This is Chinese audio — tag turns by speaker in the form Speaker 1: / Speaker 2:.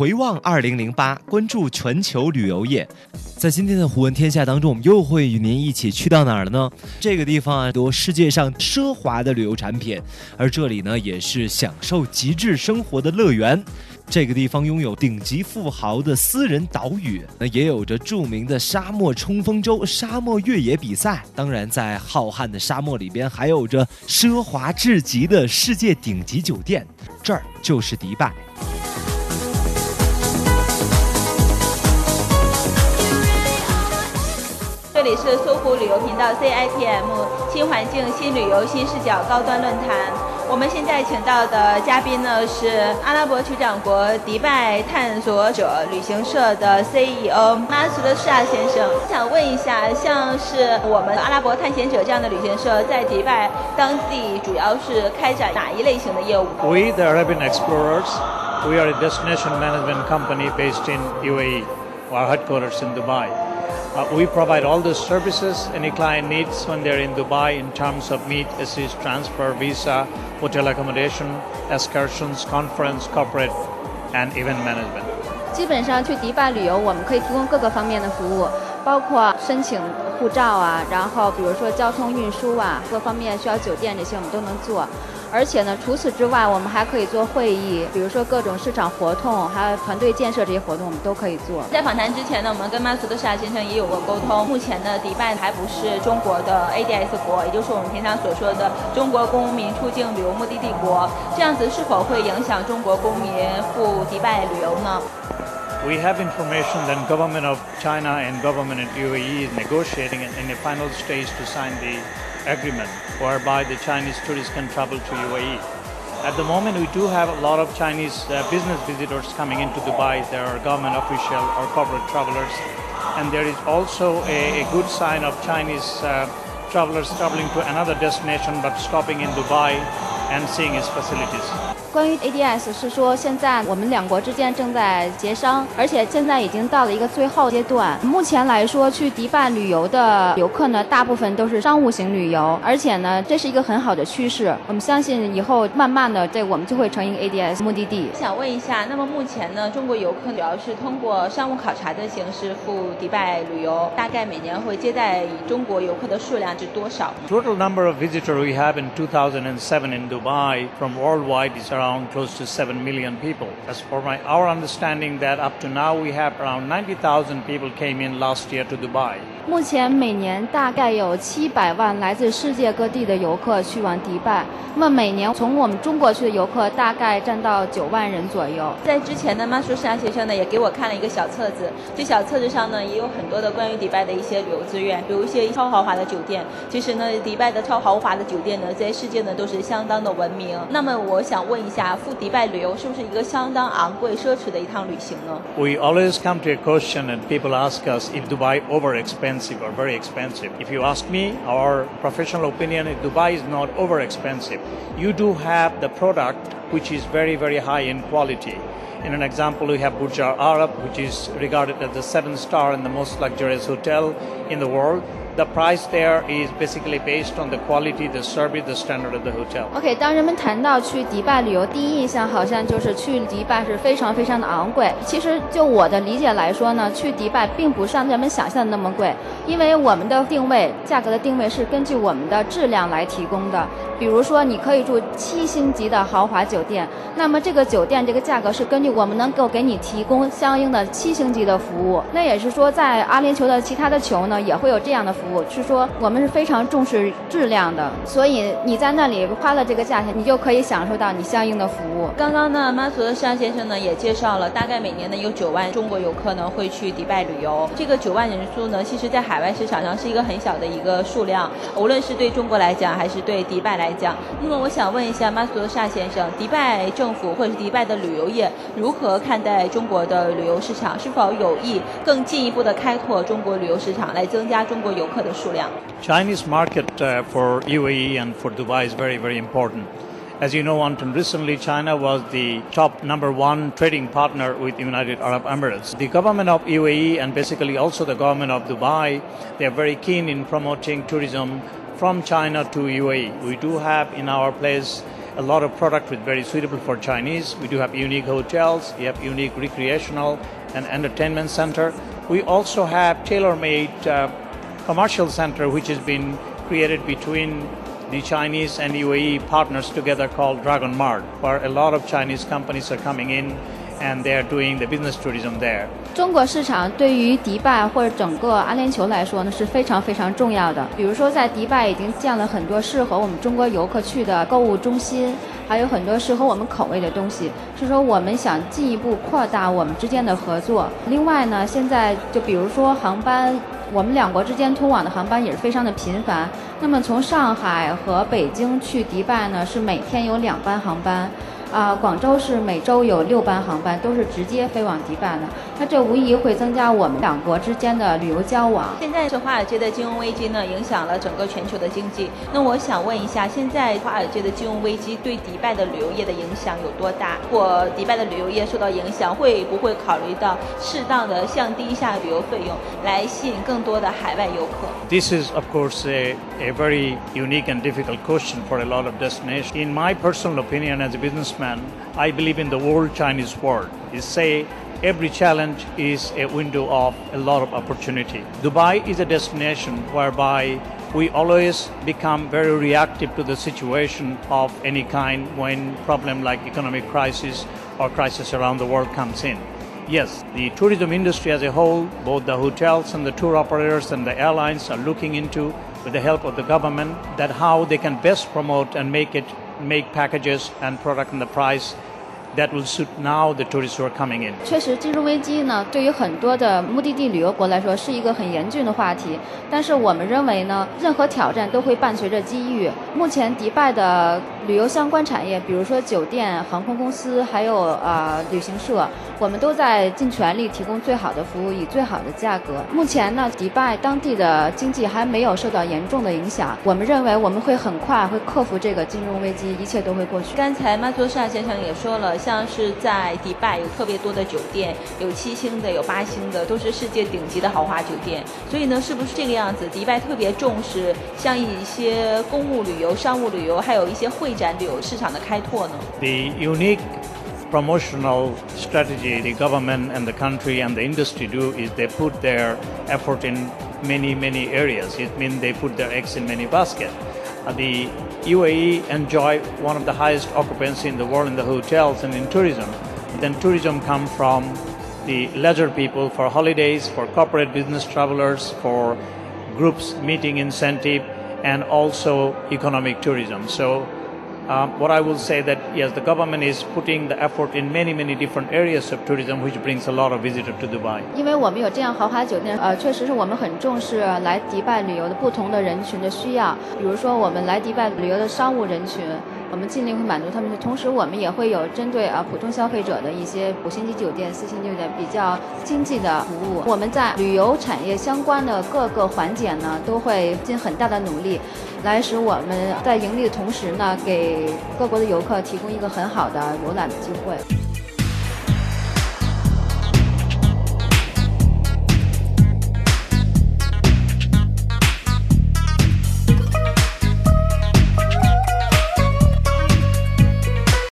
Speaker 1: 回望二零零八，关注全球旅游业。在今天的《胡闻天下》当中，我们又会与您一起去到哪儿了呢？这个地方啊，多世界上奢华的旅游产品，而这里呢，也是享受极致生活的乐园。这个地方拥有顶级富豪的私人岛屿，那也有着著名的沙漠冲锋舟、沙漠越野比赛。当然，在浩瀚的沙漠里边，还有着奢华至极的世界顶级酒店。这儿就是迪拜。
Speaker 2: 里是搜狐旅游频道 CITM 新环境新旅游新视角高端论坛。我们现在请到的嘉宾呢是阿拉伯酋长国迪拜探索者旅行社的 CEO 马苏德沙先生。想问一下，像是我们阿拉伯探险者这样的旅行社，在迪拜当地主要是开展哪一类型的业务
Speaker 3: ？We the Arabian Explorers, we are a destination management company based in UAE. Our headquarters in Dubai. Uh, we provide all the services any client needs when they're in Dubai in terms of meet, assist, transfer, visa, hotel accommodation, excursions, conference, corporate, and event management.
Speaker 4: 基本上去迪拜旅游，我们可以提供各个方面的服务，包括申请护照啊，然后比如说交通运输啊，各方面需要酒店这些我们都能做。 而且呢，除此之外，我们还可以做会议，比如说各种市场活动，还有团队建设这些活动，我们都可以做。
Speaker 2: 在访谈之前呢，我们跟马苏德沙先生也有过沟通。目前呢，迪拜还不是中国的 ADS 国，也就是我们平常所说的中国公民出境旅游目的地国。这样子是否会影响中国公民赴迪拜旅游呢
Speaker 3: ？We have information that government of China and government of UAE is negotiating in the final stage to sign the. Agreement whereby the Chinese tourists can travel to UAE. At the moment, we do have a lot of Chinese uh, business visitors coming into Dubai. There are government official or corporate travelers. And there is also a, a good sign of Chinese uh, travelers traveling to another destination but stopping in Dubai and seeing its facilities.
Speaker 4: 关于 ADS 是说，现在我们两国之间正在协商，而且现在已经到了一个最后阶段。目前来说，去迪拜旅游的游客呢，大部分都是商务型旅游，而且呢，这是一个很好的趋势。我们相信以后慢慢的，这我们就会成一个 ADS 目的地。
Speaker 2: 想问一下，那么目前呢，中国游客主要是通过商务考察的形式赴迪拜旅游，大概每年会接待中国游客的数量是多少？
Speaker 3: Total number of visitors we have in 2007 in Dubai From worldwide is around close to 7 million people. As for my, our understanding that up to now we have around 90,000 people came in last year to Dubai.
Speaker 4: 目前每年大概有七百万来自世界各地的游客去往迪拜。那么每年从我们中国去的游客大概占到九万人左右。
Speaker 2: 在之前呢，马舒沙先生呢也给我看了一个小册子，这小册子上呢也有很多的关于迪拜的一些旅游资源，比如一些超豪华的酒店。其实呢，迪拜的超豪华的酒店呢，在世界呢都是相当的闻名。那么我想问一下，赴迪拜旅游是不是一个相当昂贵奢侈的一趟旅行呢？
Speaker 3: We always come to a question and people ask us if Dubai over expensive or very expensive. If you ask me, our professional opinion, Dubai is not over expensive. You do have the product which is very very high in quality. In an example, we have Burj Al Arab, which is regarded as the seventh star and the most luxurious hotel in the world The price there is basically based on the quality, the service, the standard of the hotel.
Speaker 4: OK，当人们谈到去迪拜旅游，第一印象好像就是去迪拜是非常非常的昂贵。其实就我的理解来说呢，去迪拜并不像人们想象的那么贵，因为我们的定位价格的定位是根据我们的质量来提供的。比如说，你可以住七星级的豪华酒店，那么这个酒店这个价格是根据我们能够给你提供相应的七星级的服务。那也是说，在阿联酋的其他的球呢，也会有这样的服务，我是说我们是非常重视质量的。所以你在那里花了这个价钱，你就可以享受到你相应的服务。
Speaker 2: 刚刚呢，马索的沙先生呢也介绍了，大概每年呢有九万中国游客呢会去迪拜旅游。这个九万人数呢，其实在海外市场上是一个很小的一个数量，无论是对中国来讲，还是对迪拜来。讲，那么我想问一下马苏德沙先生，迪拜政府或者是迪拜的旅游业如何看待中国的旅游市场？是否有意更进一步的开拓中国旅游市场，来增加中国游客的数量？
Speaker 3: Chinese market for UAE and for Dubai is very very important. As you know, until recently, China was the top number one trading partner with United Arab Emirates. The government of UAE and basically also the government of Dubai, they are very keen in promoting tourism from China to UAE. We do have in our place a lot of product with very suitable for Chinese. We do have unique hotels, we have unique recreational and entertainment center. We also have tailor-made uh, commercial center which has been created between the Chinese and UAE partners together called Dragon Mart, where a lot of Chinese companies are coming in and they are doing the business tourism there.
Speaker 4: 中国市场对于迪拜或者整个阿联酋来说呢是非常非常重要的。比如说，在迪拜已经建了很多适合我们中国游客去的购物中心，还有很多适合我们口味的东西。是说我们想进一步扩大我们之间的合作。另外呢，现在就比如说航班，我们两国之间通往的航班也是非常的频繁。那么从上海和北京去迪拜呢，是每天有两班航班。啊，广州是每周有六班航班，都是直接飞往迪拜的。那这无疑会增加我们两国之间的旅游交往。
Speaker 2: 现在是华尔街的金融危机呢，影响了整个全球的经济。那我想问一下，现在华尔街的金融危机对迪拜的旅游业的影响有多大？如果迪拜的旅游业受到影响，会不会考虑到适当的降低一下旅游费用，来吸引更多的海外游客
Speaker 3: ？This is of course a a very unique and difficult question for a lot of destinations. In my personal opinion, as a business I believe in the world Chinese world. Is say every challenge is a window of a lot of opportunity. Dubai is a destination whereby we always become very reactive to the situation of any kind when problem like economic crisis or crisis around the world comes in. Yes, the tourism industry as a whole, both the hotels and the tour operators and the airlines are looking into with the help of the government that how they can best promote and make it make packages and product and the price that will suit now the tourists who are coming in.
Speaker 4: 确实，金融危机呢，对于很多的目的地旅游国来说是一个很严峻的话题。但是我们认为呢，任何挑战都会伴随着机遇。目前，迪拜的 旅游相关产业，比如说酒店、航空公司，还有呃旅行社，我们都在尽全力提供最好的服务，以最好的价格。目前呢，迪拜当地的经济还没有受到严重的影响。我们认为我们会很快会克服这个金融危机，一切都会过去。
Speaker 2: 刚才马佐沙先生也说了。像是在迪拜有特别多的酒店，有七星的，有八星的，都是世界顶级的豪华酒店。所以呢，是不是这个样子？迪拜特别重视像一些公务旅游、商务旅游，还有一些会 展旅游市场的开拓呢？
Speaker 3: The unique promotional strategy the government and the country and the industry do is they put their effort in many many areas. It means they put their eggs in many baskets. The UAE enjoy one of the highest occupancy in the world in the hotels and in tourism. Then tourism come from the leisure people for holidays, for corporate business travelers, for groups meeting incentive, and also economic tourism. So um, what I will say that yes, the government is putting the effort in many many different areas of tourism, which brings a lot of visitors to Dubai.
Speaker 4: 因为我们有这样豪华酒店，呃，确实是我们很重视来迪拜旅游的不同的人群的需要。比如说，我们来迪拜旅游的商务人群。 我们尽力会满足他们的同时，我们也会有针对啊普通消费者的一些五星级酒店、四星级酒店比较经济的服务。我们在旅游产业相关的各个环节呢，都会尽很大的努力，来使我们在盈利的同时呢，给各国的游客提供一个很好的游览的机会。